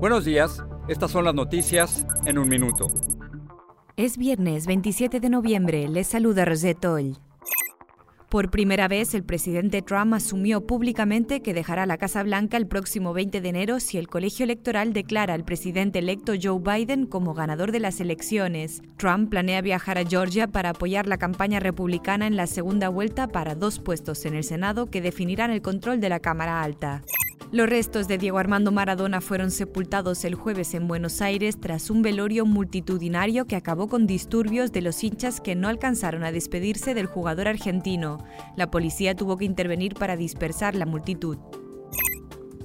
Buenos días, estas son las noticias en un minuto. Es viernes 27 de noviembre, les saluda Rosette. Por primera vez, el presidente Trump asumió públicamente que dejará la Casa Blanca el próximo 20 de enero si el colegio electoral declara al presidente electo Joe Biden como ganador de las elecciones. Trump planea viajar a Georgia para apoyar la campaña republicana en la segunda vuelta para dos puestos en el Senado que definirán el control de la Cámara Alta. Los restos de Diego Armando Maradona fueron sepultados el jueves en Buenos Aires tras un velorio multitudinario que acabó con disturbios de los hinchas que no alcanzaron a despedirse del jugador argentino. La policía tuvo que intervenir para dispersar la multitud.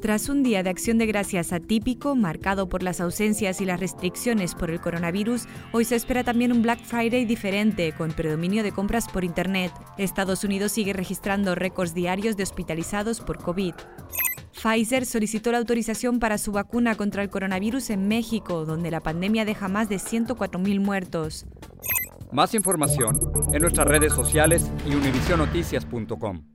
Tras un día de acción de gracias atípico, marcado por las ausencias y las restricciones por el coronavirus, hoy se espera también un Black Friday diferente, con predominio de compras por Internet. Estados Unidos sigue registrando récords diarios de hospitalizados por COVID. Pfizer solicitó la autorización para su vacuna contra el coronavirus en México, donde la pandemia deja más de 104.000 muertos. Más información en nuestras redes sociales y univisionoticias.com.